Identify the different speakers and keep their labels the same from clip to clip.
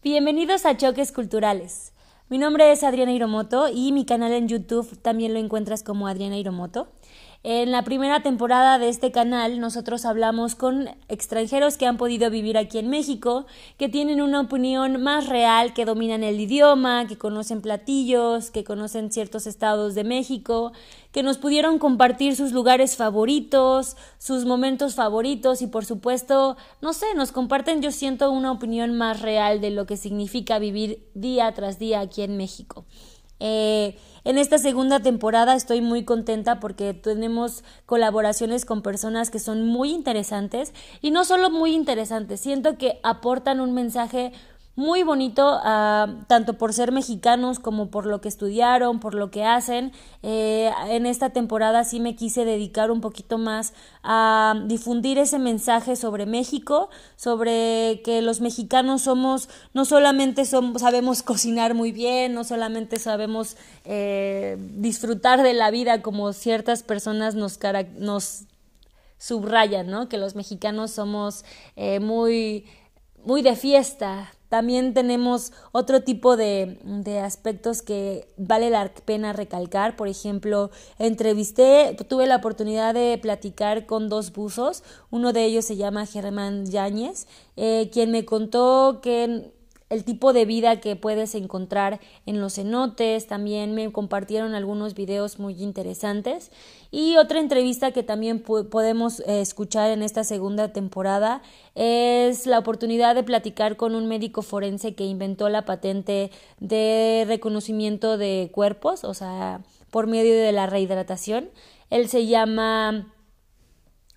Speaker 1: Bienvenidos a Choques Culturales. Mi nombre es Adriana Hiromoto y mi canal en YouTube también lo encuentras como Adriana Hiromoto. En la primera temporada de este canal nosotros hablamos con extranjeros que han podido vivir aquí en México, que tienen una opinión más real, que dominan el idioma, que conocen platillos, que conocen ciertos estados de México, que nos pudieron compartir sus lugares favoritos, sus momentos favoritos y por supuesto, no sé, nos comparten yo siento una opinión más real de lo que significa vivir día tras día aquí en México. Eh, en esta segunda temporada estoy muy contenta porque tenemos colaboraciones con personas que son muy interesantes y no solo muy interesantes, siento que aportan un mensaje muy bonito, uh, tanto por ser mexicanos como por lo que estudiaron, por lo que hacen. Eh, en esta temporada sí me quise dedicar un poquito más a difundir ese mensaje sobre México, sobre que los mexicanos somos, no solamente somos, sabemos cocinar muy bien, no solamente sabemos eh, disfrutar de la vida como ciertas personas nos, nos subrayan, ¿no? Que los mexicanos somos eh, muy muy de fiesta, también tenemos otro tipo de, de, aspectos que vale la pena recalcar. Por ejemplo, entrevisté, tuve la oportunidad de platicar con dos buzos. Uno de ellos se llama Germán Yáñez, eh, quien me contó que el tipo de vida que puedes encontrar en los cenotes, también me compartieron algunos videos muy interesantes. Y otra entrevista que también podemos eh, escuchar en esta segunda temporada es la oportunidad de platicar con un médico forense que inventó la patente de reconocimiento de cuerpos, o sea, por medio de la rehidratación. Él se llama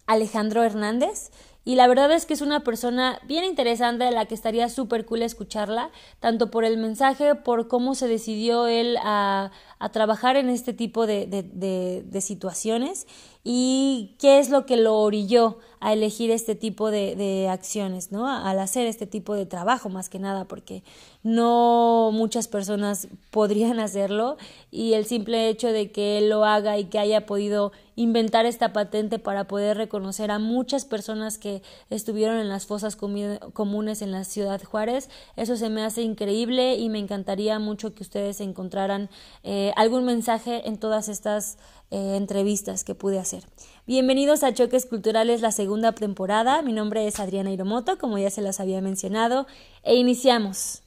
Speaker 1: Alejandro Hernández y la verdad es que es una persona bien interesante a la que estaría súper cool escucharla, tanto por el mensaje, por cómo se decidió él a, trabajar en este tipo de, de, de, situaciones y qué es lo que lo orilló a elegir este tipo de, de acciones, ¿no? Al hacer este tipo de trabajo, más que nada, porque no muchas personas podrían hacerlo y el simple hecho de que él lo haga y que haya podido inventar esta patente para poder reconocer a muchas personas que estuvieron en las fosas comunes en la ciudad Juárez, eso se me hace increíble y me encantaría mucho que ustedes encontraran eh, algún mensaje en todas estas eh, entrevistas que pude hacer. Bienvenidos a Choques Culturales, la segunda temporada. Mi nombre es Adriana Hiromoto, como ya se las había mencionado, e iniciamos.